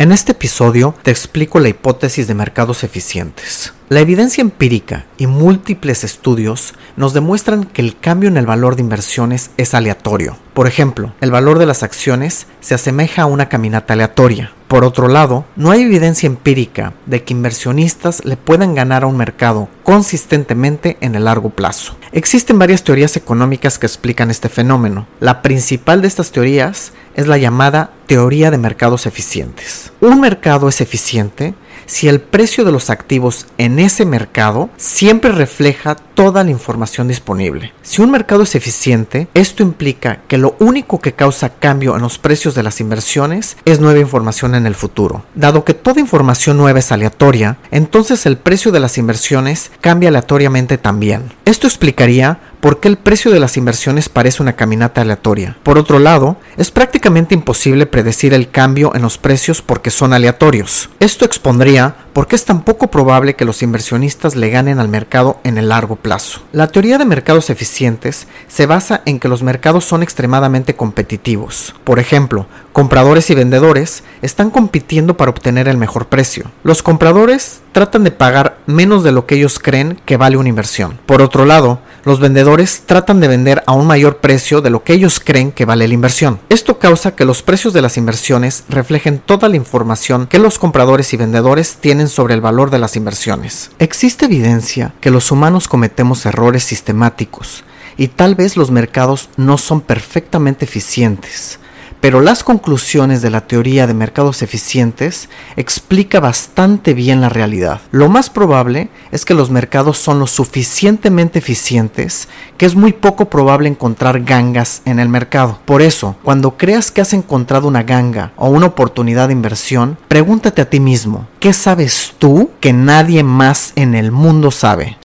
En este episodio te explico la hipótesis de mercados eficientes. La evidencia empírica y múltiples estudios nos demuestran que el cambio en el valor de inversiones es aleatorio. Por ejemplo, el valor de las acciones se asemeja a una caminata aleatoria. Por otro lado, no hay evidencia empírica de que inversionistas le puedan ganar a un mercado consistentemente en el largo plazo. Existen varias teorías económicas que explican este fenómeno. La principal de estas teorías es la llamada teoría de mercados eficientes. Un mercado es eficiente si el precio de los activos en ese mercado siempre refleja toda la información disponible. Si un mercado es eficiente, esto implica que lo único que causa cambio en los precios de las inversiones es nueva información en el futuro. Dado que toda información nueva es aleatoria, entonces el precio de las inversiones cambia aleatoriamente también. Esto explicaría por qué el precio de las inversiones parece una caminata aleatoria. Por otro lado, es prácticamente imposible predecir el cambio en los precios porque son aleatorios. Esto expondría por qué es tan poco probable que los inversionistas le ganen al mercado en el largo plazo. La teoría de mercados eficientes se basa en que los mercados son extremadamente competitivos. Por ejemplo, compradores y vendedores están compitiendo para obtener el mejor precio. Los compradores tratan de pagar menos de lo que ellos creen que vale una inversión. Por otro lado, los vendedores tratan de vender a un mayor precio de lo que ellos creen que vale la inversión. Esto causa que los precios de las inversiones reflejen toda la información que los compradores y vendedores tienen sobre el valor de las inversiones. Existe evidencia que los humanos cometemos errores sistemáticos y tal vez los mercados no son perfectamente eficientes pero las conclusiones de la teoría de mercados eficientes explica bastante bien la realidad. Lo más probable es que los mercados son lo suficientemente eficientes que es muy poco probable encontrar gangas en el mercado. Por eso, cuando creas que has encontrado una ganga o una oportunidad de inversión, pregúntate a ti mismo, ¿qué sabes tú que nadie más en el mundo sabe?